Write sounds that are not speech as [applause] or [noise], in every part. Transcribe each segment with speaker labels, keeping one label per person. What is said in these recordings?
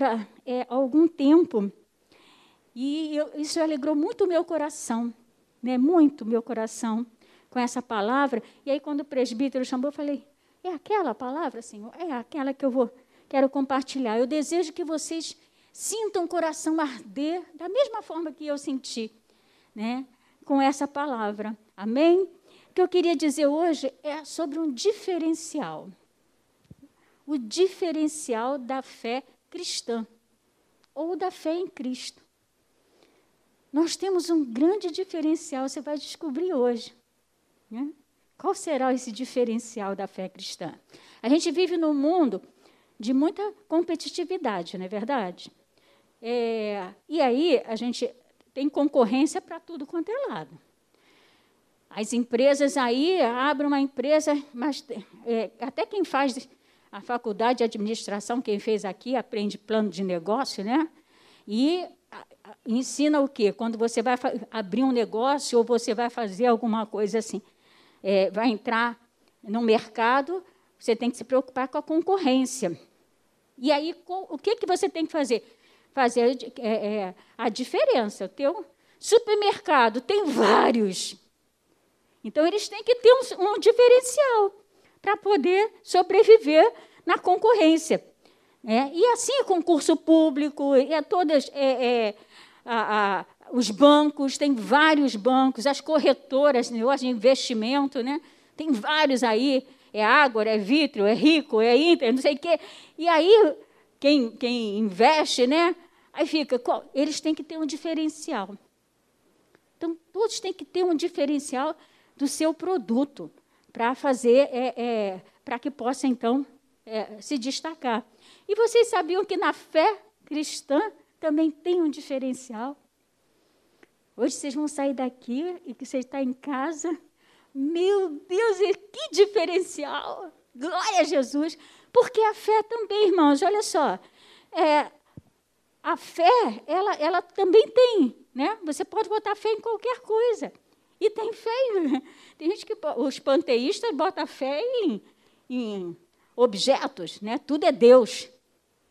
Speaker 1: palavra é, há algum tempo e eu, isso alegrou muito o meu coração, né? muito meu coração com essa palavra. E aí, quando o presbítero chamou, eu falei: é aquela palavra, Senhor? É aquela que eu vou, quero compartilhar. Eu desejo que vocês sintam o coração arder da mesma forma que eu senti, né? com essa palavra. Amém? O que eu queria dizer hoje é sobre um diferencial. O diferencial da fé cristã ou da fé em Cristo. Nós temos um grande diferencial, você vai descobrir hoje. Né? Qual será esse diferencial da fé cristã? A gente vive num mundo de muita competitividade, não é verdade? É, e aí a gente tem concorrência para tudo quanto é lado. As empresas aí abrem uma empresa, mas é, até quem faz a faculdade de administração, quem fez aqui, aprende plano de negócio, né? E ensina o quê? Quando você vai abrir um negócio ou você vai fazer alguma coisa assim, é, vai entrar no mercado, você tem que se preocupar com a concorrência. E aí, o que, que você tem que fazer? Fazer é, é, a diferença. O teu supermercado tem vários. Então, eles têm que ter um, um diferencial para poder sobreviver na concorrência. É, e assim, é concurso público, é todas é, é, a, a, os bancos, tem vários bancos, as corretoras, negócio de investimento, né? tem vários aí, é Ágora, é Vitrio, é Rico, é Inter, não sei o quê. E aí, quem, quem investe, né? Aí fica, qual? eles têm que ter um diferencial. Então, todos têm que ter um diferencial do seu produto para fazer, é, é, para que possa, então, é, se destacar. E vocês sabiam que na fé cristã também tem um diferencial? Hoje vocês vão sair daqui e que você está em casa. Meu Deus, que diferencial! Glória a Jesus! Porque a fé também, irmãos, olha só. É, a fé, ela, ela também tem, né? Você pode botar fé em qualquer coisa. E tem fé. Tem gente que os panteístas botam fé em, em objetos, né? Tudo é Deus.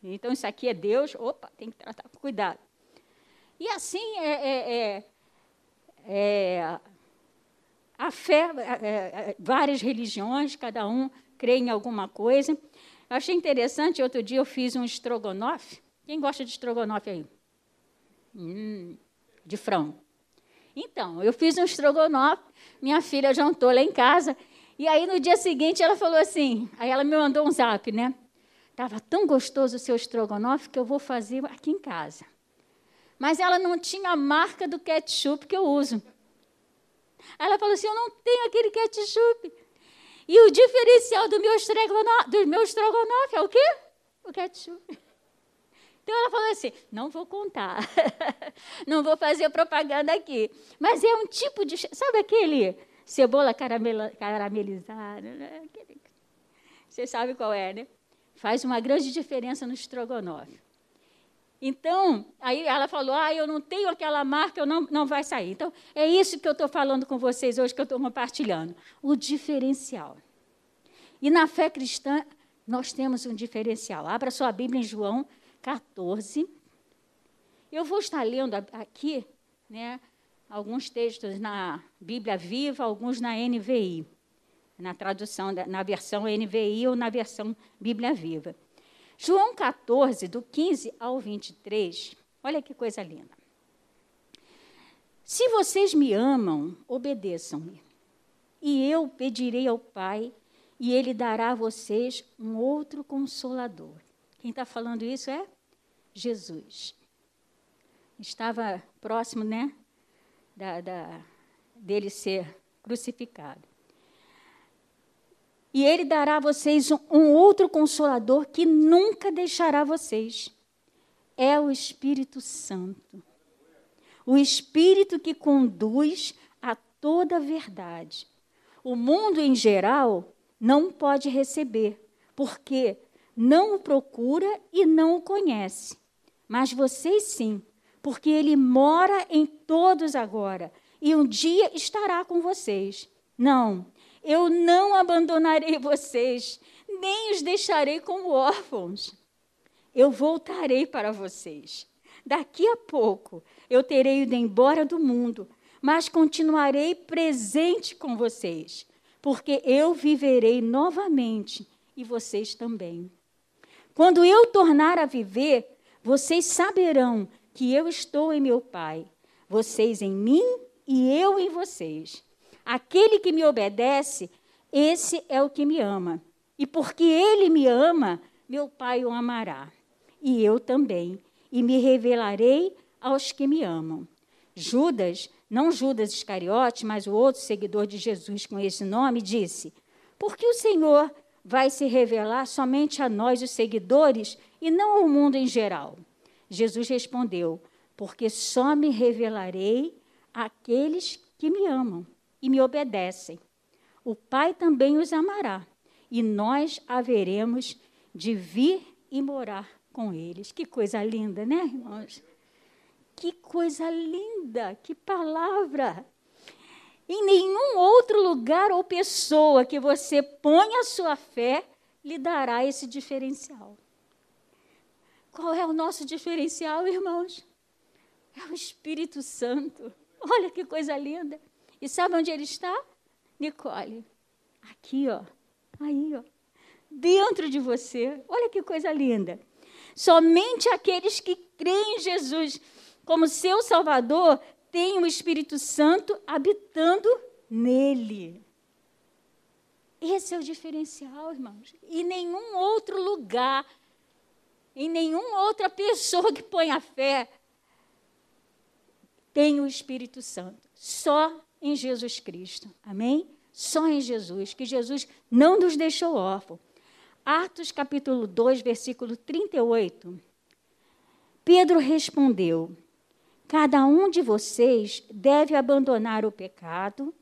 Speaker 1: Então isso aqui é Deus. Opa, tem que tratar com cuidado. E assim é, é, é é, a fé, é, é, várias religiões, cada um crê em alguma coisa. Achei interessante, outro dia eu fiz um estrogonofe. Quem gosta de estrogonofe aí? Hum, de frango. Então, eu fiz um estrogonofe, minha filha jantou lá em casa, e aí no dia seguinte ela falou assim, aí ela me mandou um zap, né? Estava tão gostoso o seu estrogonofe que eu vou fazer aqui em casa mas ela não tinha a marca do ketchup que eu uso. Aí ela falou assim: Eu não tenho aquele ketchup. E o diferencial do meu estrogonofe, do meu estrogonofe é o quê? O ketchup. Então ela falou assim: não vou contar, [laughs] não vou fazer propaganda aqui. Mas é um tipo de. Sabe aquele cebola caramela, caramelizada? Né? Você sabe qual é, né? Faz uma grande diferença no estrogonofe. Então, aí ela falou: ah, eu não tenho aquela marca, eu não, não vai sair. Então, é isso que eu estou falando com vocês hoje, que eu estou compartilhando. O diferencial. E na fé cristã, nós temos um diferencial. Abra sua Bíblia em João 14. Eu vou estar lendo aqui né, alguns textos na Bíblia Viva, alguns na NVI, na tradução, na versão NVI ou na versão Bíblia Viva. João 14, do 15 ao 23, olha que coisa linda. Se vocês me amam, obedeçam-me. E eu pedirei ao Pai, e ele dará a vocês um outro consolador. Quem está falando isso é Jesus. Estava próximo, né, da, da, dele ser crucificado. E ele dará a vocês um outro consolador que nunca deixará vocês. É o Espírito Santo. O Espírito que conduz a toda a verdade. O mundo em geral não pode receber, porque não o procura e não o conhece. Mas vocês sim, porque ele mora em todos agora e um dia estará com vocês. Não, eu não abandonarei [laughs] vocês, nem os deixarei como órfãos. eu voltarei para vocês. Daqui a pouco eu terei ido embora do mundo, mas continuarei presente com vocês, porque eu viverei novamente e vocês também. Quando eu tornar a viver, vocês saberão que eu estou em meu Pai, vocês em mim e eu em vocês. Aquele que me obedece, esse é o que me ama. E porque ele me ama, meu Pai o amará. E eu também. E me revelarei aos que me amam. Judas, não Judas Iscariote, mas o outro seguidor de Jesus com esse nome, disse: Por que o Senhor vai se revelar somente a nós, os seguidores, e não ao mundo em geral? Jesus respondeu: Porque só me revelarei àqueles que me amam e me obedecem. O Pai também os amará, e nós haveremos de vir e morar com eles. Que coisa linda, né, irmãos? Que coisa linda, que palavra. Em nenhum outro lugar ou pessoa que você ponha a sua fé lhe dará esse diferencial. Qual é o nosso diferencial, irmãos? É o Espírito Santo. Olha que coisa linda. E sabe onde ele está? Nicole. Aqui, ó. Aí, ó. Dentro de você. Olha que coisa linda. Somente aqueles que creem em Jesus como seu Salvador têm o Espírito Santo habitando nele. Esse é o diferencial, irmãos. E nenhum outro lugar, em nenhuma outra pessoa que põe a fé, tem o Espírito Santo. Só em Jesus Cristo. Amém? Só em Jesus, que Jesus não nos deixou órfãos. Atos capítulo 2, versículo 38. Pedro respondeu: Cada um de vocês deve abandonar o pecado,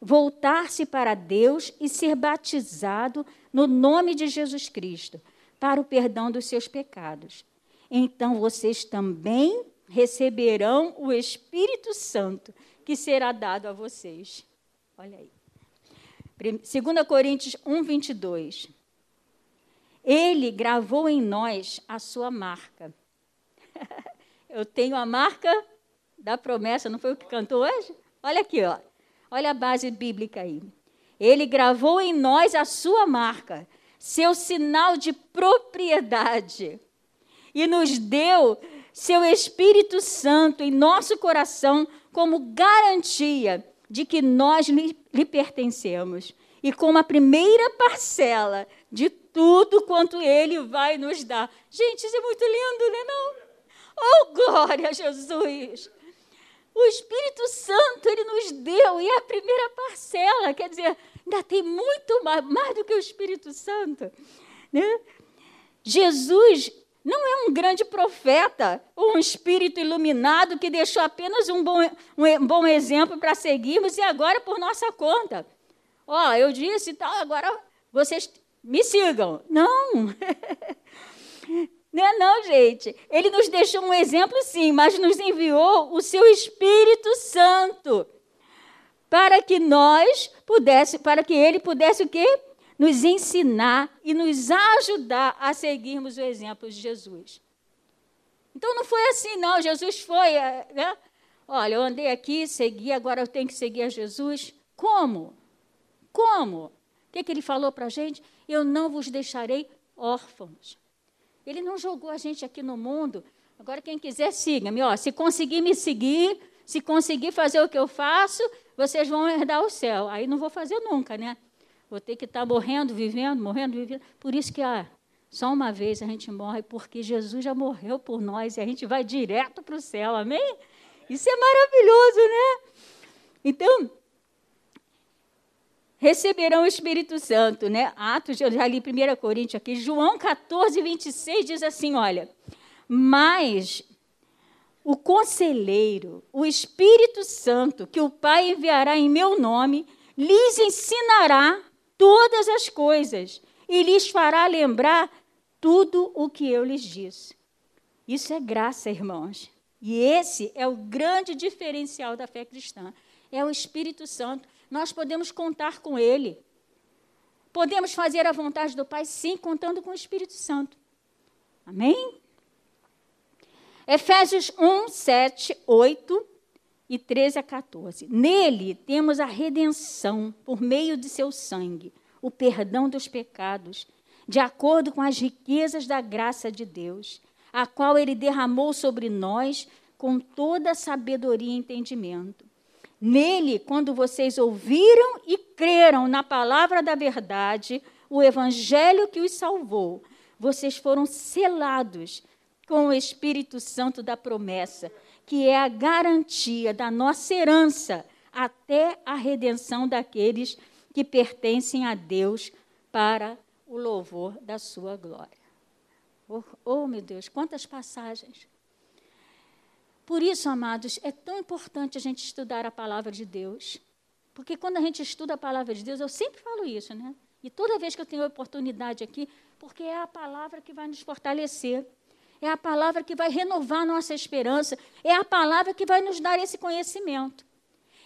Speaker 1: voltar-se para Deus e ser batizado no nome de Jesus Cristo, para o perdão dos seus pecados. Então vocês também receberão o Espírito Santo que será dado a vocês. Olha aí. 2 Coríntios 1, 22. Ele gravou em nós a sua marca. [laughs] Eu tenho a marca da promessa, não foi o que cantou hoje? Olha aqui, ó. Olha a base bíblica aí. Ele gravou em nós a sua marca, seu sinal de propriedade, e nos deu seu Espírito Santo em nosso coração como garantia de que nós lhe, lhe pertencemos e como a primeira parcela de tudo quanto ele vai nos dar. Gente, isso é muito lindo, né? Não? Oh, glória a Jesus! O Espírito Santo ele nos deu e é a primeira parcela, quer dizer, ainda tem muito mais, mais do que o Espírito Santo. Né? Jesus não é um grande profeta, um espírito iluminado que deixou apenas um bom, um bom exemplo para seguirmos e agora por nossa conta. Ó, oh, eu disse tal, agora vocês me sigam. Não. [laughs] Não é não, gente. Ele nos deixou um exemplo, sim, mas nos enviou o seu Espírito Santo para que nós pudesse, para que ele pudesse o quê? nos ensinar e nos ajudar a seguirmos o exemplo de Jesus. Então não foi assim, não. Jesus foi, é, né? Olha, eu andei aqui, segui, agora eu tenho que seguir a Jesus. Como? Como? O que, que ele falou para a gente? Eu não vos deixarei órfãos. Ele não jogou a gente aqui no mundo. Agora, quem quiser, siga-me. Se conseguir me seguir, se conseguir fazer o que eu faço, vocês vão herdar o céu. Aí não vou fazer nunca, né? Vou ter que estar tá morrendo, vivendo, morrendo, vivendo. Por isso que ah, só uma vez a gente morre, porque Jesus já morreu por nós e a gente vai direto para o céu, amém? Isso é maravilhoso, né? Então, receberão o Espírito Santo, né? Atos, eu já li 1 Coríntios aqui, João 14, 26 diz assim: olha, mas o conselheiro, o Espírito Santo, que o Pai enviará em meu nome, lhes ensinará todas as coisas e lhes fará lembrar tudo o que eu lhes disse. Isso é graça, irmãos. E esse é o grande diferencial da fé cristã. É o Espírito Santo. Nós podemos contar com ele. Podemos fazer a vontade do Pai, sim, contando com o Espírito Santo. Amém? Efésios 1, 7, 8 e 13 a 14. Nele temos a redenção por meio de seu sangue, o perdão dos pecados, de acordo com as riquezas da graça de Deus, a qual ele derramou sobre nós com toda sabedoria e entendimento. Nele, quando vocês ouviram e creram na palavra da verdade, o evangelho que os salvou, vocês foram selados com o Espírito Santo da promessa, que é a garantia da nossa herança até a redenção daqueles que pertencem a Deus para o louvor da sua glória. Oh, oh, meu Deus, quantas passagens. Por isso, amados, é tão importante a gente estudar a palavra de Deus. Porque quando a gente estuda a palavra de Deus, eu sempre falo isso, né? E toda vez que eu tenho oportunidade aqui, porque é a palavra que vai nos fortalecer é a palavra que vai renovar nossa esperança, é a palavra que vai nos dar esse conhecimento.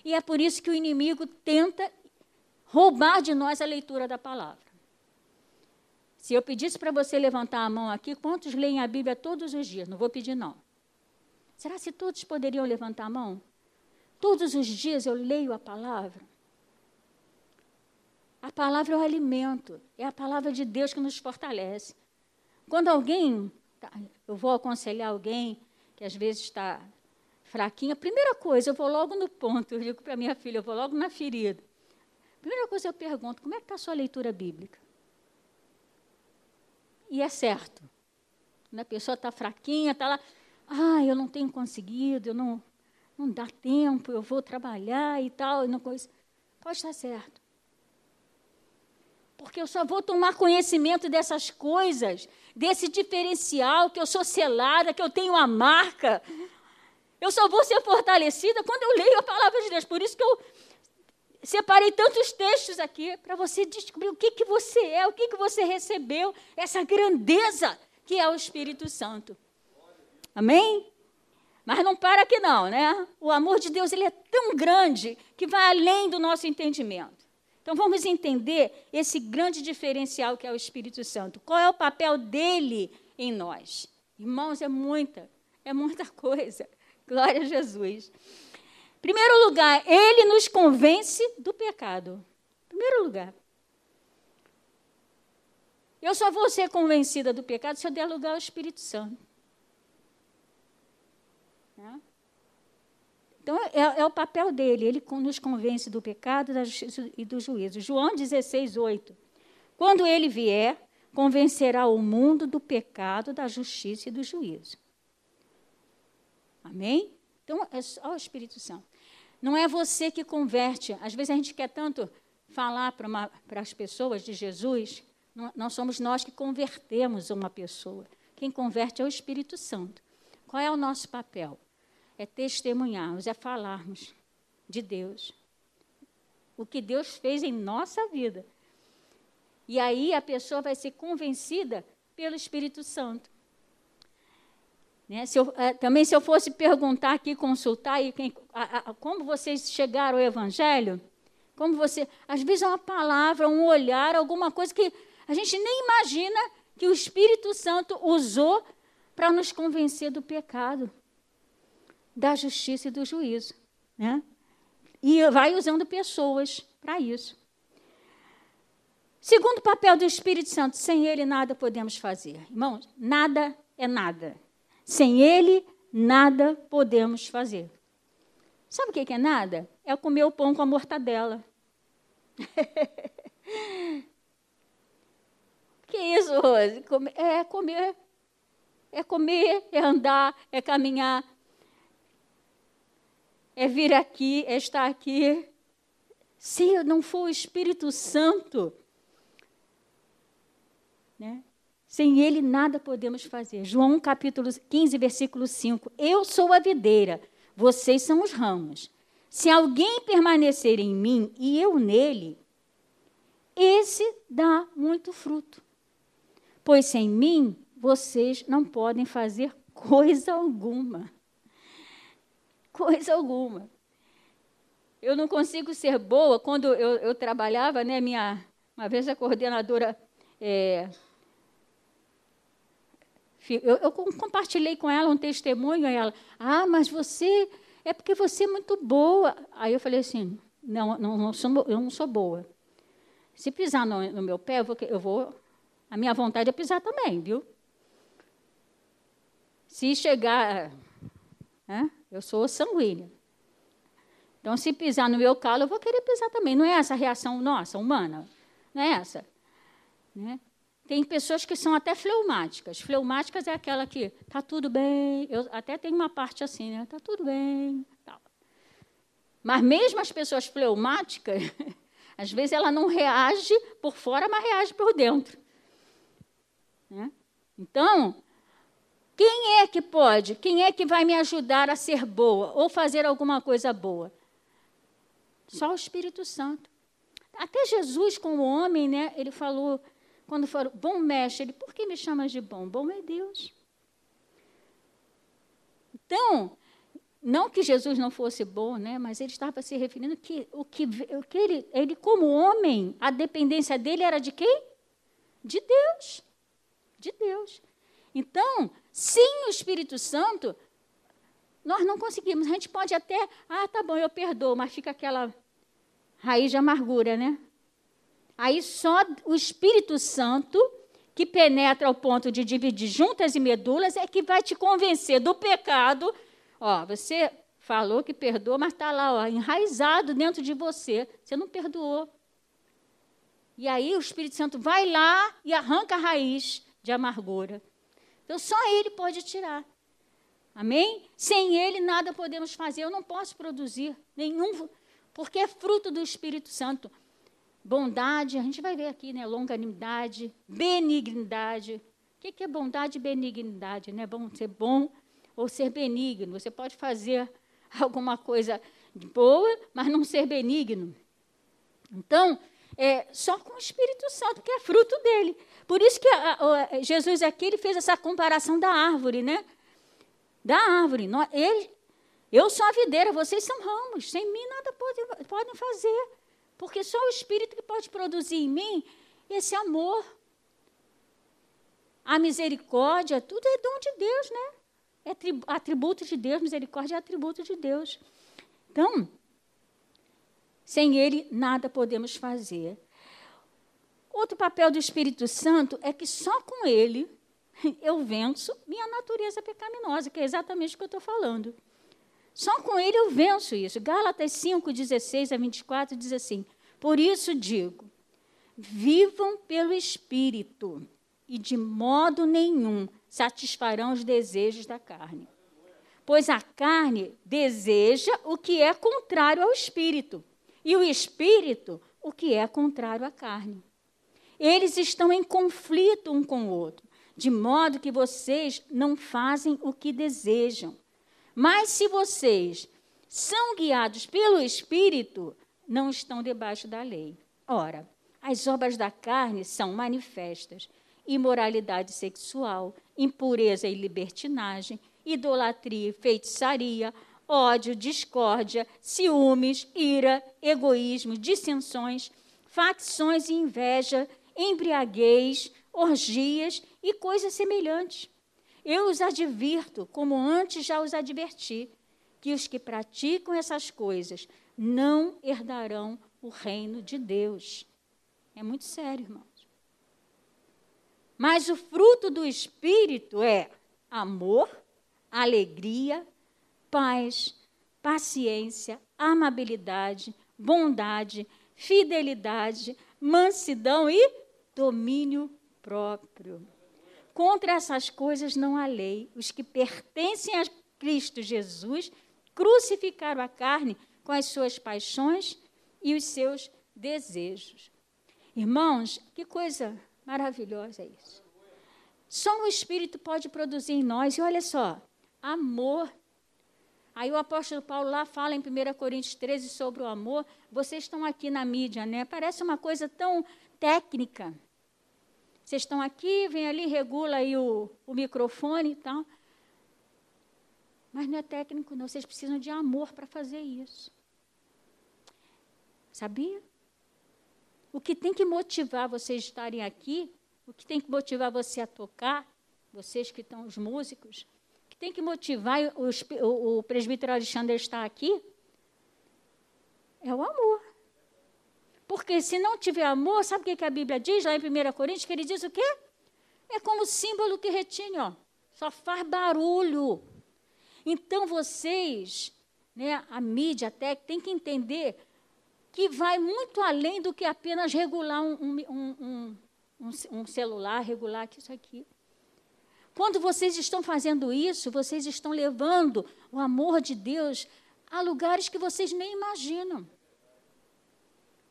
Speaker 1: E é por isso que o inimigo tenta roubar de nós a leitura da palavra. Se eu pedisse para você levantar a mão aqui, quantos leem a Bíblia todos os dias? Não vou pedir, não. Será que todos poderiam levantar a mão? Todos os dias eu leio a palavra. A palavra é o alimento, é a palavra de Deus que nos fortalece. Quando alguém Tá, eu vou aconselhar alguém que às vezes está fraquinha, primeira coisa, eu vou logo no ponto, eu digo para minha filha, eu vou logo na ferida. Primeira coisa eu pergunto, como é que está a sua leitura bíblica? E é certo. Quando a pessoa está fraquinha, está lá, ah, eu não tenho conseguido, eu não, não dá tempo, eu vou trabalhar e tal, e não coisa. Pode estar certo. Porque eu só vou tomar conhecimento dessas coisas desse diferencial, que eu sou selada, que eu tenho uma marca. Eu só vou ser fortalecida quando eu leio a palavra de Deus. Por isso que eu separei tantos textos aqui para você descobrir o que, que você é, o que, que você recebeu, essa grandeza que é o Espírito Santo. Amém? Mas não para aqui não, né? O amor de Deus ele é tão grande que vai além do nosso entendimento. Então vamos entender esse grande diferencial que é o Espírito Santo. Qual é o papel dele em nós? Irmãos, é muita, é muita [laughs] coisa. Glória a Jesus. Primeiro lugar, ele nos convence do pecado. Primeiro lugar. Eu só vou ser convencida do pecado se eu der lugar ao Espírito Santo. Né? Então, é, é, o papel dele, ele nos convence do pecado, da justiça e do juízo. João 16, 8. Quando ele vier, convencerá o mundo do pecado, da justiça e do juízo. Amém? Então, é só o Espírito Santo. Não é você que converte. Às vezes a gente quer tanto falar para as pessoas de Jesus, não, não somos nós que convertemos uma pessoa. Quem converte é o Espírito Santo. Qual é o nosso papel? É testemunharmos, é falarmos de Deus. O que Deus fez em nossa vida. E aí a pessoa vai ser convencida pelo Espírito Santo. Né? Se eu, eh, também, se eu fosse perguntar aqui, consultar, aí, quem, a, a, como vocês chegaram ao Evangelho, como você. Às vezes é uma palavra, um olhar, alguma coisa que a gente nem imagina que o Espírito Santo usou para nos convencer do pecado da justiça e do juízo. Né? E vai usando pessoas para isso. Segundo papel do Espírito Santo, sem ele nada podemos fazer. Irmãos, nada é nada. Sem ele, nada podemos fazer. Sabe o que é nada? É comer o pão com a mortadela. [laughs] que isso, Rose? É comer. É comer, é andar, é caminhar, é vir aqui, é estar aqui. Se não for o Espírito Santo, né? sem ele nada podemos fazer. João capítulo 15, versículo 5. Eu sou a videira, vocês são os ramos. Se alguém permanecer em mim e eu nele, esse dá muito fruto. Pois sem mim vocês não podem fazer coisa alguma coisa alguma. Eu não consigo ser boa. Quando eu, eu trabalhava, né, minha, uma vez a coordenadora é, eu, eu compartilhei com ela um testemunho, e ela, ah, mas você, é porque você é muito boa. Aí eu falei assim, não, não, não sou, eu não sou boa. Se pisar no, no meu pé, eu vou, eu vou, a minha vontade é pisar também, viu? Se chegar, né, eu sou sanguínea. Então, se pisar no meu calo, eu vou querer pisar também. Não é essa a reação nossa, humana. Não é essa. Né? Tem pessoas que são até fleumáticas. Fleumáticas é aquela que está tudo bem. Eu até tenho uma parte assim, né? Está tudo bem. Tal. Mas mesmo as pessoas fleumáticas, [laughs] às vezes ela não reage por fora, mas reage por dentro. Né? Então, quem é que pode? Quem é que vai me ajudar a ser boa ou fazer alguma coisa boa? Só o Espírito Santo. Até Jesus, como homem, né, ele falou, quando falou, bom mestre, ele, por que me chamas de bom? Bom é Deus. Então, não que Jesus não fosse bom, né, mas ele estava se referindo que o que, o que ele, ele, como homem, a dependência dele era de quem? De Deus. De Deus. Então, sem o Espírito Santo, nós não conseguimos. A gente pode até, ah, tá bom, eu perdoo, mas fica aquela raiz de amargura, né? Aí só o Espírito Santo, que penetra ao ponto de dividir juntas e medulas, é que vai te convencer do pecado. Ó, você falou que perdoa, mas está lá, ó, enraizado dentro de você. Você não perdoou. E aí o Espírito Santo vai lá e arranca a raiz de amargura. Então, só Ele pode tirar. Amém? Sem Ele, nada podemos fazer. Eu não posso produzir nenhum, porque é fruto do Espírito Santo. Bondade, a gente vai ver aqui, né? Longanimidade, benignidade. O que é bondade e benignidade? Né? Bom ser bom ou ser benigno. Você pode fazer [laughs] alguma coisa boa, mas não ser benigno. Então, é só com o Espírito Santo, que é fruto dele. Por isso que a, Jesus aqui ele fez essa comparação da árvore, né? Da árvore. Ele, eu sou a videira, vocês são ramos. Sem mim nada pode, podem fazer. Porque só o Espírito que pode produzir em mim esse amor. A misericórdia, tudo é dom de Deus, né? É atributo de Deus, misericórdia é atributo de Deus. Então, sem Ele, nada podemos fazer. Outro papel do Espírito Santo é que só com ele [laughs] eu venço minha natureza pecaminosa, que é exatamente o que eu estou falando. Só com ele eu venço isso. Gálatas 5, 16 a 24 diz assim: Por isso digo, vivam pelo Espírito, e de modo nenhum satisfarão os desejos da carne. Pois a carne deseja o que é contrário ao Espírito, e o Espírito o que é contrário à carne. Eles estão em conflito um com o outro, de modo que vocês não fazem o que desejam. Mas se vocês são guiados pelo Espírito, não estão debaixo da lei. Ora, as obras da carne são manifestas: imoralidade sexual, impureza e libertinagem, idolatria e feitiçaria, ódio, discórdia, ciúmes, ira, egoísmo, dissensões, facções e inveja embriaguez, orgias e coisas semelhantes. Eu os advirto, como antes já os adverti, que os que praticam essas coisas não herdarão o reino de Deus. É muito sério, irmãos. Mas o fruto do Espírito é amor, alegria, paz, paciência, amabilidade, bondade, fidelidade, mansidão e domínio próprio. Contra essas coisas não há lei. Os que pertencem a Cristo Jesus crucificaram a carne com as suas paixões e os seus desejos. Irmãos, que coisa maravilhosa é isso. Só o Espírito pode produzir em nós, e olha só, amor. Aí o apóstolo Paulo lá fala em 1 Coríntios 13 sobre o amor. Vocês estão aqui na mídia, né? Parece uma coisa tão técnica. Vocês estão aqui, vem ali, regula aí o, o microfone e tal. Mas não é técnico, não. Vocês precisam de amor para fazer isso. Sabia? O que tem que motivar vocês estarem aqui, o que tem que motivar você a tocar, vocês que estão os músicos, que tem que motivar o, o presbítero Alexandre a estar aqui, é o amor. Porque se não tiver amor, sabe o que a Bíblia diz lá em 1 Coríntios? Que ele diz o quê? É como símbolo que retine, ó. Só faz barulho. Então vocês, né, a mídia até, tem que entender que vai muito além do que apenas regular um, um, um, um celular, regular isso aqui. Quando vocês estão fazendo isso, vocês estão levando o amor de Deus a lugares que vocês nem imaginam.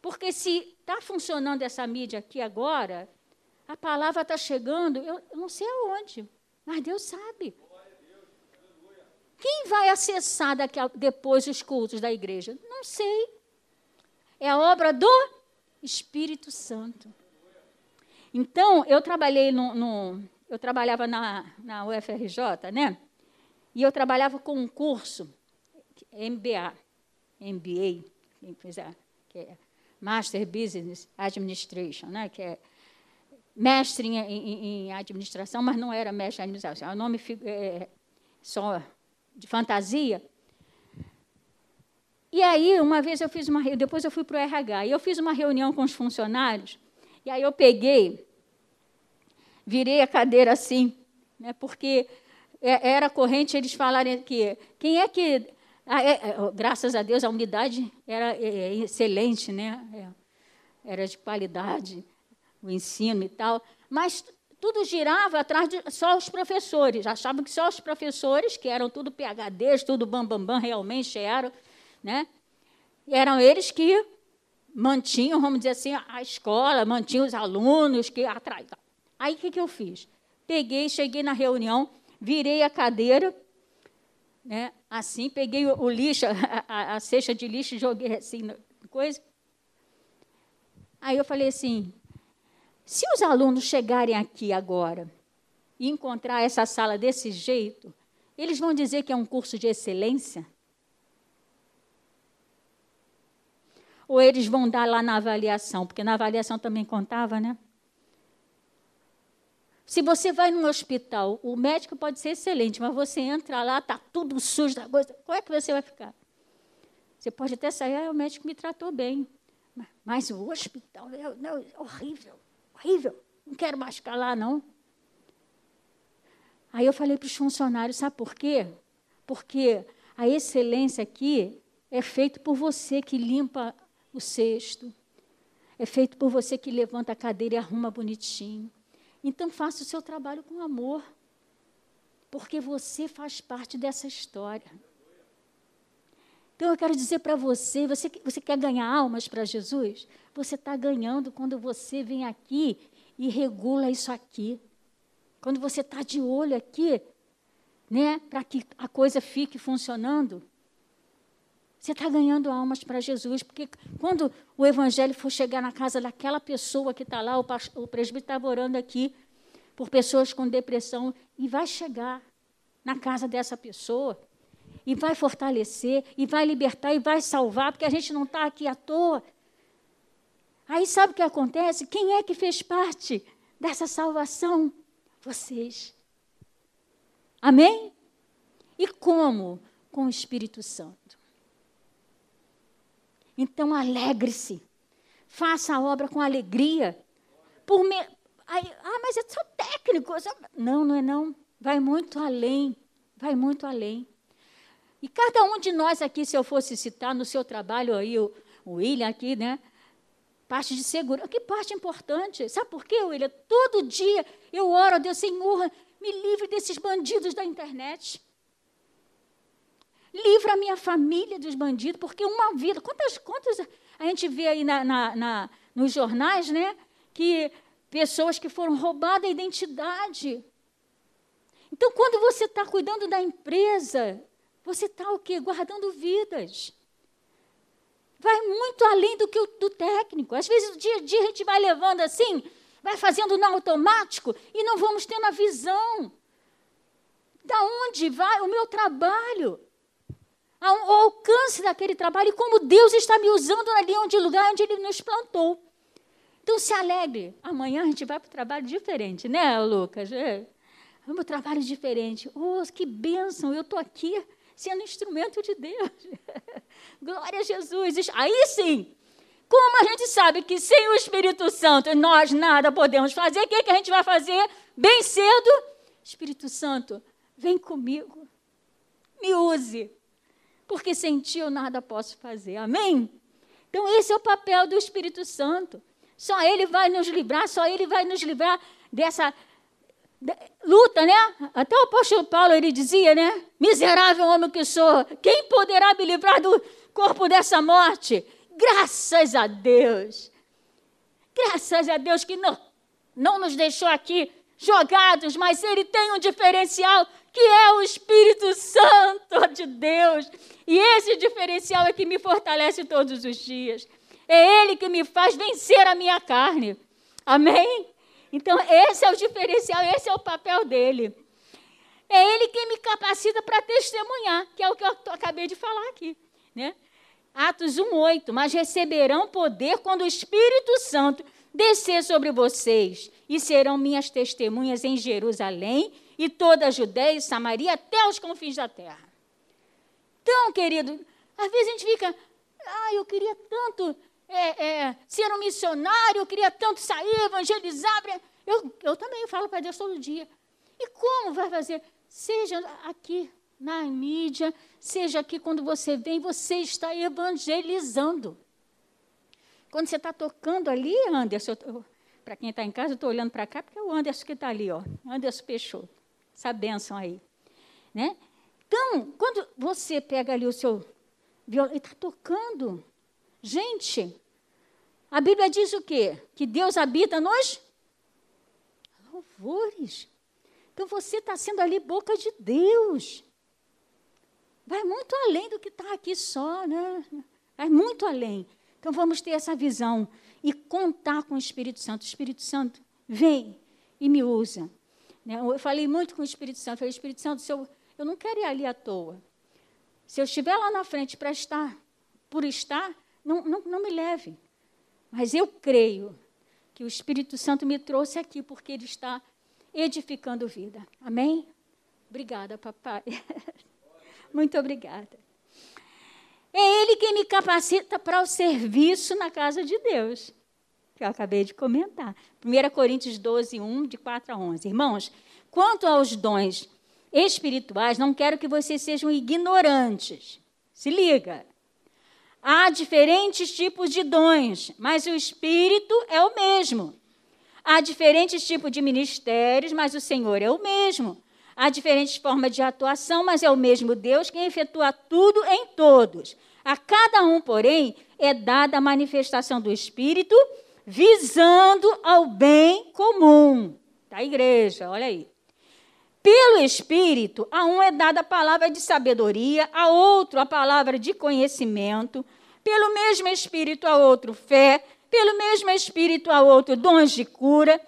Speaker 1: Porque se está funcionando essa mídia aqui agora, a palavra está chegando, eu, eu não sei aonde, mas Deus sabe. Quem vai acessar daqui a, depois os cultos da igreja? Não sei. É a obra do Espírito Santo. Então, eu trabalhei no, no eu trabalhava na, na UFRJ, né? E eu trabalhava com um curso, MBA, MBA, quem fizer, que é Master Business Administration, né? que é mestre em, em, em administração, mas não era mestre em administração, é um nome é, só de fantasia. E aí, uma vez eu fiz uma depois eu fui para o RH, e eu fiz uma reunião com os funcionários, e aí eu peguei, virei a cadeira assim, né, porque é, era corrente eles falarem que quem é que ah, é, é, graças a Deus, a unidade era é, é, excelente, né? É, era de qualidade, o ensino e tal. Mas tudo girava atrás de só os professores. Achavam que só os professores, que eram tudo PHDs, tudo bambambam, bam, bam, realmente eram, né? Eram eles que mantinham, vamos dizer assim, a escola, mantinham os alunos que atrás. Aí o que, que eu fiz? Peguei, cheguei na reunião, virei a cadeira né? Assim, peguei o, lixo, [laughs] a, a, cesta de lixo, joguei assim, coisa. Aí eu falei assim: se os alunos chegarem aqui agora e encontrar essa sala desse jeito, eles vão dizer que é um curso de excelência? Ou eles vão dar lá na avaliação? Porque na avaliação também contava, né? Se você vai num hospital, o médico pode ser excelente, mas você entra lá, está tudo sujo da coisa, como é que você vai ficar? Você pode até sair, ah, o médico me tratou bem. Mas o hospital é, é horrível, horrível. Não quero mais ficar lá, não. Aí eu falei para os funcionários, sabe por quê? Porque a excelência aqui é feita por você que limpa o cesto, é feito por você que levanta a cadeira e arruma bonitinho. Então faça o seu trabalho com amor, porque você faz parte dessa história. Então eu quero dizer para você, você, você quer ganhar almas para Jesus? Você está ganhando quando você vem aqui e regula isso aqui. Quando você está de olho aqui, né, para que a coisa fique funcionando. Você está ganhando almas para Jesus, porque quando o evangelho for chegar na casa daquela pessoa que está lá, o, o presbítero estava orando aqui por pessoas com depressão, e vai chegar na casa dessa pessoa, e vai fortalecer, e vai libertar, e vai salvar, porque a gente não está aqui à toa. Aí sabe o que acontece? Quem é que fez parte dessa salvação? Vocês. Amém? E como? Com o Espírito Santo. Então, alegre-se. Faça a obra com alegria. Por me... Aí, ah, mas é só técnico. Não, não é não. Vai muito além. Vai muito além. E cada um de nós aqui, se eu fosse citar no seu trabalho aí, o William aqui, né? Parte de segurança. Que parte importante. Sabe por quê, William? Todo dia eu oro a Deus, Senhor, me livre desses bandidos da internet. Livra a minha família dos bandidos, porque uma vida. Quantas, quantas a gente vê aí na, na, na, nos jornais, né? Que pessoas que foram roubadas a identidade. Então, quando você está cuidando da empresa, você está o quê? Guardando vidas. Vai muito além do que o do técnico. Às vezes, dia a dia, a gente vai levando assim, vai fazendo no automático e não vamos tendo a visão. Da onde vai o meu trabalho? O alcance daquele trabalho e como Deus está me usando ali onde lugar onde Ele nos plantou. Então se alegre. Amanhã a gente vai para o trabalho diferente, né, Lucas? É. É um trabalho diferente. Oh, que bênção, eu estou aqui sendo instrumento de Deus. [laughs] Glória a Jesus. Aí sim, como a gente sabe que sem o Espírito Santo nós nada podemos fazer, o que, que a gente vai fazer bem cedo? Espírito Santo, vem comigo, me use, porque sem ti eu nada posso fazer. Amém? Então, esse é o papel do Espírito Santo. Só Ele vai nos livrar, só Ele vai nos livrar dessa luta, né? Até o apóstolo Paulo ele dizia, né? Miserável homem que sou, quem poderá me livrar do corpo dessa morte? Graças a Deus. Graças a Deus que não, não nos deixou aqui jogados, mas ele tem um diferencial que é o Espírito Santo de Deus. E esse diferencial é que me fortalece todos os dias. É ele que me faz vencer a minha carne. Amém? Então, esse é o diferencial, esse é o papel dele. É ele quem me capacita para testemunhar, que é o que eu acabei de falar aqui. Né? Atos 1,8. Mas receberão poder quando o Espírito Santo descer sobre vocês, e serão minhas testemunhas em Jerusalém e toda a Judéia e Samaria até os confins da terra. Então, querido, às vezes a gente fica, ah, eu queria tanto é, é, ser um missionário, eu queria tanto sair, evangelizar. Eu, eu também falo para Deus todo dia. E como vai fazer? Seja aqui na mídia, seja aqui quando você vem, você está evangelizando. Quando você está tocando ali, Anderson, para quem está em casa, eu estou olhando para cá, porque é o Anderson que está ali, ó, Anderson Peixoto essa bênção aí. Né? Então, quando você pega ali o seu violão e está tocando, gente, a Bíblia diz o quê? Que Deus habita nos louvores. Então você está sendo ali boca de Deus. Vai muito além do que está aqui só, né? Vai muito além. Então vamos ter essa visão e contar com o Espírito Santo. O Espírito Santo vem e me usa. Né? Eu falei muito com o Espírito Santo. Eu falei, Espírito Santo, se eu, eu não quero ir ali à toa. Se eu estiver lá na frente para estar, por estar, não, não, não me leve. Mas eu creio que o Espírito Santo me trouxe aqui porque ele está edificando vida. Amém? Obrigada, papai. [laughs] Muito obrigada. É Ele quem me capacita para o serviço na casa de Deus que eu acabei de comentar. 1 Coríntios 12, 1, de 4 a 11. Irmãos, quanto aos dons espirituais, não quero que vocês sejam ignorantes. Se liga. Há diferentes tipos de dons, mas o Espírito é o mesmo. Há diferentes tipos de ministérios, mas o Senhor é o mesmo. Há diferentes formas de atuação, mas é o mesmo Deus quem efetua tudo em todos. A cada um, porém, é dada a manifestação do Espírito visando ao bem comum da igreja. Olha aí. Pelo Espírito, a um é dada a palavra de sabedoria, a outro a palavra de conhecimento, pelo mesmo Espírito a outro fé, pelo mesmo Espírito a outro dons de cura,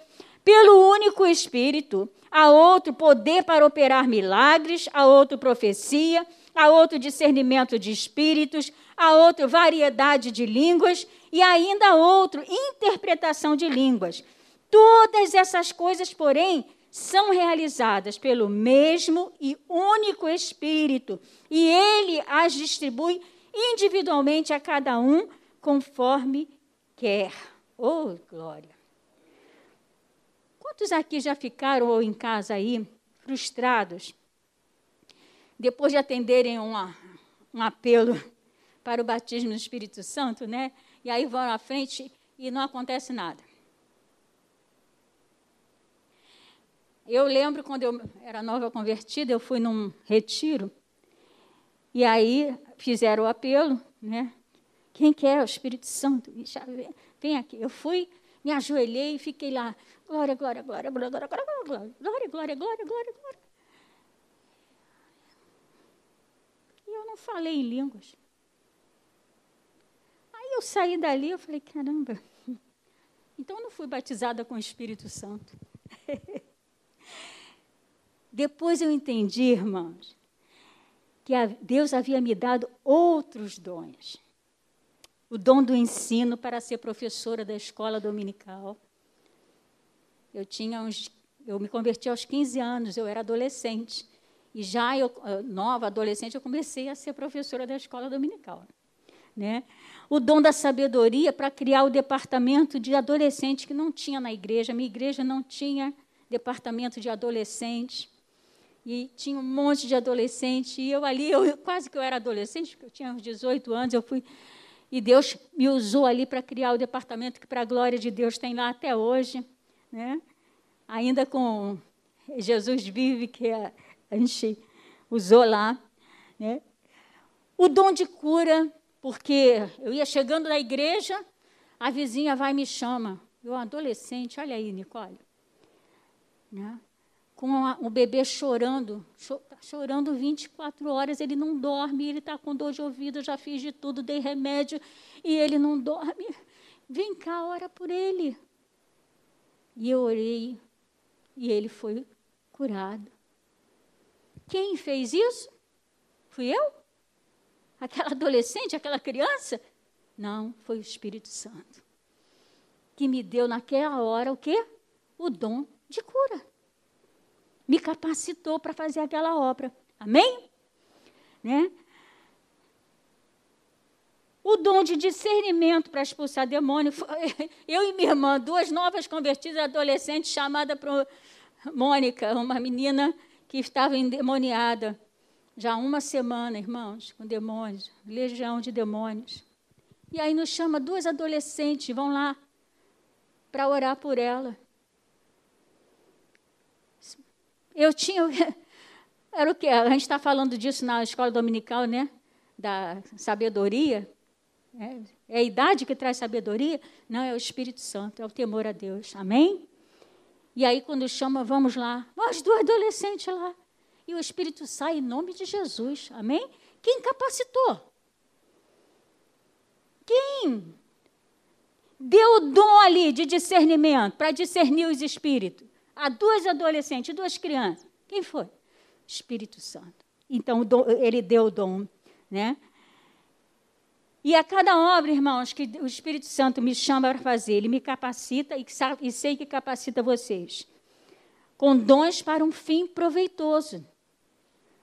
Speaker 1: pelo único Espírito a outro poder para operar milagres, a outro profecia, a outro discernimento de espíritos, a outro variedade de línguas e ainda outro interpretação de línguas. Todas essas coisas, porém, são realizadas pelo mesmo e único Espírito, e ele as distribui individualmente a cada um conforme quer. Oh, glória! Quantos aqui já ficaram ou em casa aí frustrados depois de atenderem uma, um apelo para o batismo no Espírito Santo, né? E aí vão à frente e não acontece nada. Eu lembro quando eu era nova convertida, eu fui num retiro, e aí fizeram o apelo, né? Quem quer o Espírito Santo? Vem aqui. Eu fui, me ajoelhei e fiquei lá. Glória, glória, glória, glória, glória, glória, glória, glória, glória, glória, glória, glória. E eu não falei em línguas eu saí dali, eu falei, caramba, [laughs] então eu não fui batizada com o Espírito Santo. [laughs] Depois eu entendi, irmãos, que Deus havia me dado outros dons. O dom do ensino para ser professora da escola dominical. Eu tinha uns eu me converti aos 15 anos, eu era adolescente. E já eu, nova adolescente, eu comecei a ser professora da escola dominical. Né? O dom da sabedoria para criar o departamento de adolescente que não tinha na igreja. Minha igreja não tinha departamento de adolescente. E tinha um monte de adolescente. E eu ali, eu, quase que eu era adolescente, porque eu tinha uns 18 anos, eu fui. E Deus me usou ali para criar o departamento que, para a glória de Deus, tem lá até hoje. Né? Ainda com Jesus Vive, que a, a gente usou lá. Né? O dom de cura, porque eu ia chegando na igreja, a vizinha vai e me chama. Eu, adolescente, olha aí, Nicole. Né? Com o bebê chorando, cho chorando 24 horas, ele não dorme, ele está com dor de ouvido, já fiz de tudo, dei remédio, e ele não dorme. Vem cá, ora por ele. E eu orei, e ele foi curado. Quem fez isso? Fui eu? Aquela adolescente, aquela criança? Não, foi o Espírito Santo. Que me deu naquela hora o quê? O dom de cura. Me capacitou para fazer aquela obra. Amém? Né? O dom de discernimento para expulsar demônio. [laughs] Eu e minha irmã, duas novas convertidas adolescentes, chamada Mônica, uma menina que estava endemoniada já uma semana, irmãos, com demônios, legião de demônios. E aí nos chama duas adolescentes, vão lá para orar por ela. Eu tinha. [laughs] Era o quê? A gente está falando disso na escola dominical, né? Da sabedoria. É, é a idade que traz sabedoria? Não, é o Espírito Santo, é o temor a Deus. Amém? E aí, quando chama, vamos lá. Nós duas adolescentes lá. E o Espírito sai em nome de Jesus. Amém? Quem capacitou? Quem deu o dom ali de discernimento para discernir os espíritos? A duas adolescentes, duas crianças. Quem foi? Espírito Santo. Então, ele deu o dom, né? E a cada obra, irmãos, que o Espírito Santo me chama para fazer, ele me capacita e, e sei que capacita vocês. Com dons para um fim proveitoso.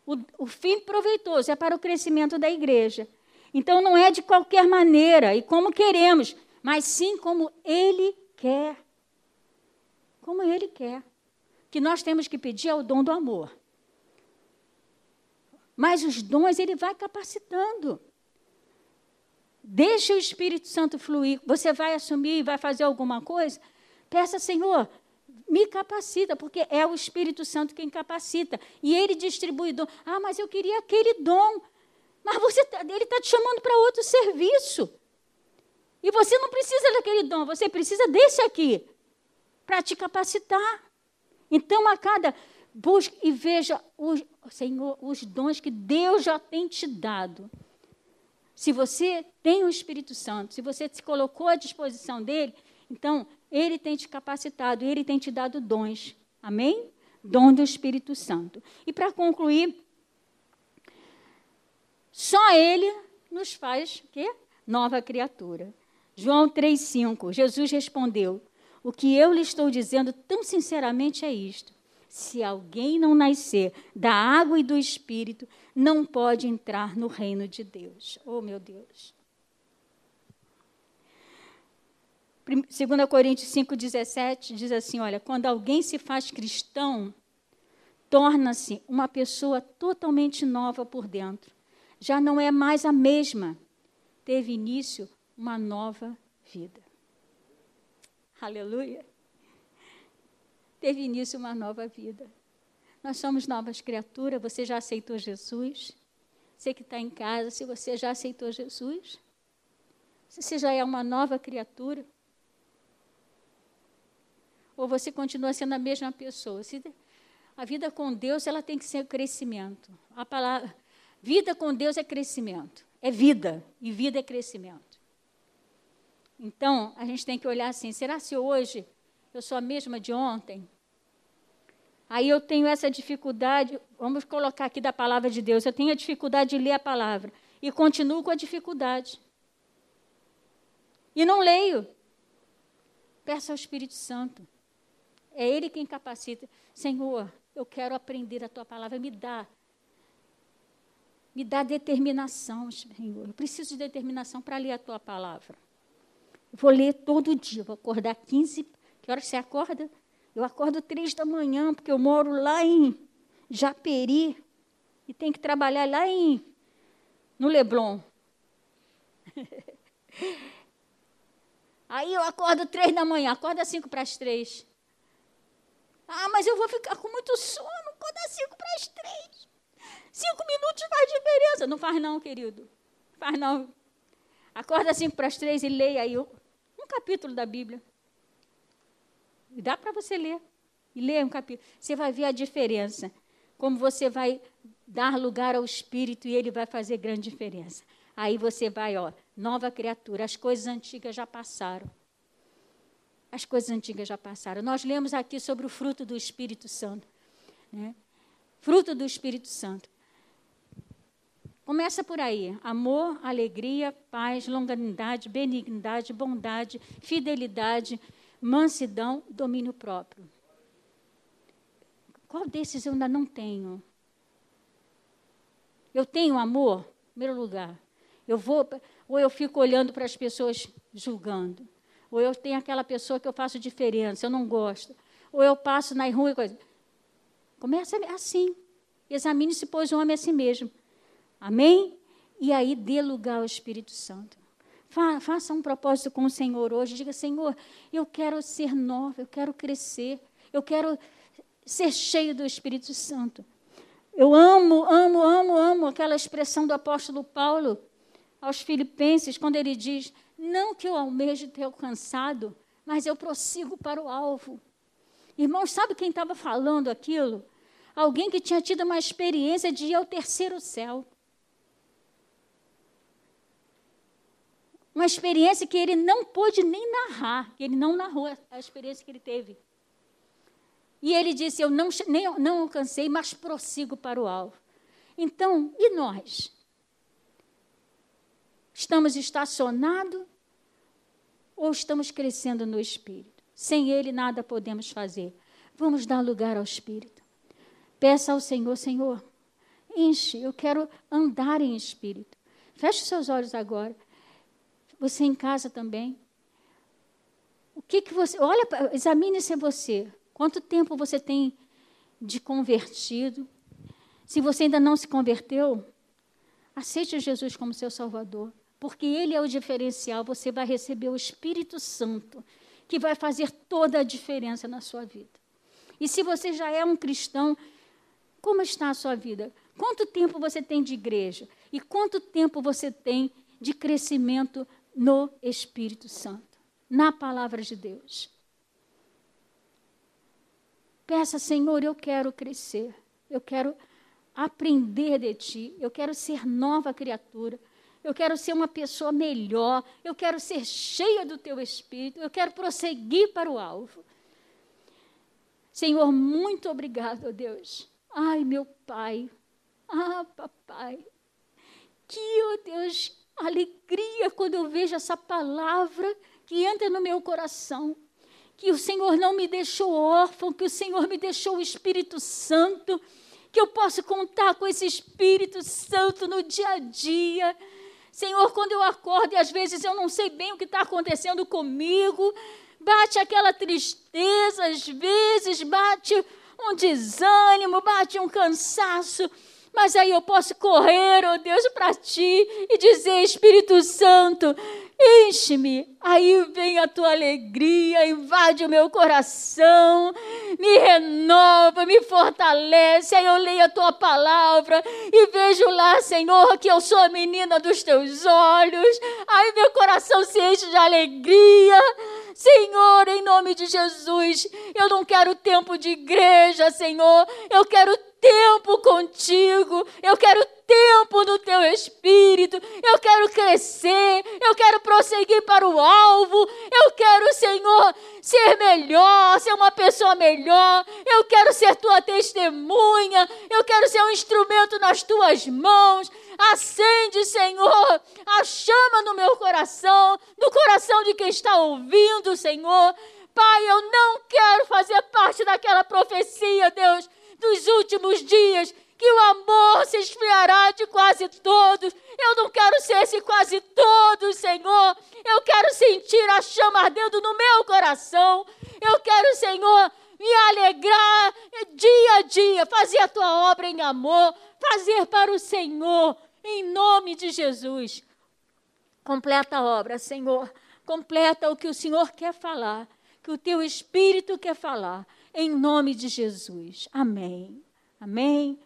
Speaker 1: O, o fim proveitoso é para o crescimento da igreja. Então não é de qualquer maneira e como queremos, mas sim como Ele quer. Como Ele quer. Que nós temos que pedir é o dom do amor. Mas os dons Ele vai capacitando. Deixa o Espírito Santo fluir. Você vai assumir e vai fazer alguma coisa? Peça, Senhor, me capacita, porque é o Espírito Santo quem capacita. E ele distribui dom. Ah, mas eu queria aquele dom. Mas você, tá, ele está te chamando para outro serviço. E você não precisa daquele dom, você precisa desse aqui, para te capacitar. Então, a cada. Busque e veja, os, Senhor, os dons que Deus já tem te dado. Se você tem o Espírito Santo, se você se colocou à disposição dele, então ele tem te capacitado, ele tem te dado dons. Amém? Dom do Espírito Santo. E para concluir, só ele nos faz quê? nova criatura. João 3,5. Jesus respondeu: O que eu lhe estou dizendo tão sinceramente é isto se alguém não nascer da água e do espírito, não pode entrar no reino de Deus. Oh, meu Deus. 2 Coríntios 5,17 diz assim: olha, quando alguém se faz cristão, torna-se uma pessoa totalmente nova por dentro. Já não é mais a mesma. Teve início uma nova vida. Aleluia teve início uma nova vida. Nós somos novas criaturas. Você já aceitou Jesus? Você que está em casa, se você já aceitou Jesus? Se você já é uma nova criatura? Ou você continua sendo a mesma pessoa? Se a vida com Deus ela tem que ser crescimento. A palavra vida com Deus é crescimento. É vida. E vida é crescimento. Então, a gente tem que olhar assim: será se hoje eu sou a mesma de ontem? Aí eu tenho essa dificuldade, vamos colocar aqui da palavra de Deus, eu tenho a dificuldade de ler a palavra e continuo com a dificuldade. E não leio. Peça ao Espírito Santo. É Ele quem capacita. Senhor, eu quero aprender a tua palavra, me dá. Me dá determinação, Senhor. Eu preciso de determinação para ler a tua palavra. Eu vou ler todo dia, vou acordar 15. Que hora você acorda? Eu acordo três da manhã, porque eu moro lá em Japeri e tenho que trabalhar lá em no Leblon. [laughs] Aí eu acordo três da manhã, acorda cinco para as três. Ah, mas eu vou ficar com muito sono, acorda cinco para as três. Cinco minutos faz diferença. Não faz não, querido. Faz não. Acorda cinco para as três e leia aí um capítulo da Bíblia. E dá para você ler. E ler um capítulo. Você vai ver a diferença. Como você vai dar lugar ao Espírito e ele vai fazer grande diferença. Aí você vai, ó, nova criatura. As coisas antigas já passaram. As coisas antigas já passaram. Nós lemos aqui sobre o fruto do Espírito Santo. Né? Fruto do Espírito Santo. Começa por aí: amor, alegria, paz, longanimidade, benignidade, bondade, fidelidade, mansidão, domínio próprio. Qual desses eu ainda não tenho? Eu tenho amor, em primeiro lugar. Eu vou, ou eu fico olhando para as pessoas julgando. Ou eu tenho aquela pessoa que eu faço diferença, eu não gosto. Ou eu passo na rua e coisa. Começa assim. Examine-se, pois, o homem a si mesmo. Amém? E aí dê lugar ao Espírito Santo. Fa faça um propósito com o Senhor hoje. Diga, Senhor, eu quero ser nova, eu quero crescer, eu quero ser cheio do Espírito Santo. Eu amo, amo, amo, amo aquela expressão do apóstolo Paulo aos Filipenses, quando ele diz: Não que eu almeje ter alcançado, mas eu prossigo para o alvo. Irmãos, sabe quem estava falando aquilo? Alguém que tinha tido uma experiência de ir ao terceiro céu. Uma experiência que ele não pôde nem narrar, que ele não narrou a experiência que ele teve. E ele disse: Eu não, nem, não alcancei, mas prossigo para o alvo. Então, e nós? Estamos estacionados ou estamos crescendo no Espírito? Sem Ele nada podemos fazer. Vamos dar lugar ao Espírito. Peça ao Senhor, Senhor, enche, eu quero andar em Espírito. Feche os seus olhos agora. Você em casa também. O que, que você. Olha, examine-se você. Quanto tempo você tem de convertido? Se você ainda não se converteu, aceite Jesus como seu Salvador porque Ele é o diferencial, você vai receber o Espírito Santo, que vai fazer toda a diferença na sua vida. E se você já é um cristão, como está a sua vida? Quanto tempo você tem de igreja? E quanto tempo você tem de crescimento no Espírito Santo, na palavra de Deus? Peça, Senhor, eu quero crescer, eu quero aprender de Ti, eu quero ser nova criatura eu quero ser uma pessoa melhor, eu quero ser cheia do teu espírito, eu quero prosseguir para o alvo. Senhor, muito obrigado, Deus. Ai, meu Pai. Ah, papai. Que, oh Deus, alegria quando eu vejo essa palavra que entra no meu coração. Que o Senhor não me deixou órfão, que o Senhor me deixou o Espírito Santo, que eu posso contar com esse Espírito Santo no dia a dia Senhor, quando eu acordo e às vezes eu não sei bem o que está acontecendo comigo, bate aquela tristeza, às vezes bate um desânimo, bate um cansaço, mas aí eu posso correr, oh Deus, para ti e dizer: Espírito Santo, Enche-me, aí vem a tua alegria, invade o meu coração, me renova, me fortalece. Aí eu leio a tua palavra e vejo lá, Senhor, que eu sou a menina dos teus olhos. Aí meu coração se enche de alegria. Senhor, em nome de Jesus, eu não quero tempo de igreja, Senhor, eu quero tempo contigo, eu quero tempo no teu espírito, eu quero crescer, eu quero prosseguir para o alvo, eu quero, Senhor, ser melhor, ser uma pessoa melhor, eu quero ser tua testemunha, eu quero ser um instrumento nas tuas mãos. Acende, Senhor, a chama no meu coração, no coração de quem está ouvindo, Senhor Pai, eu não quero fazer parte daquela profecia, Deus, dos últimos dias, que o amor se esfriará de quase todos. Eu não quero ser esse quase todos, Senhor. Eu quero sentir a chama ardendo no meu coração. Eu quero, Senhor, me alegrar dia a dia, fazer a tua obra em amor, fazer para o Senhor, em nome de Jesus. Completa a obra, Senhor. Completa o que o Senhor quer falar, que o teu Espírito quer falar, em nome de Jesus. Amém. Amém.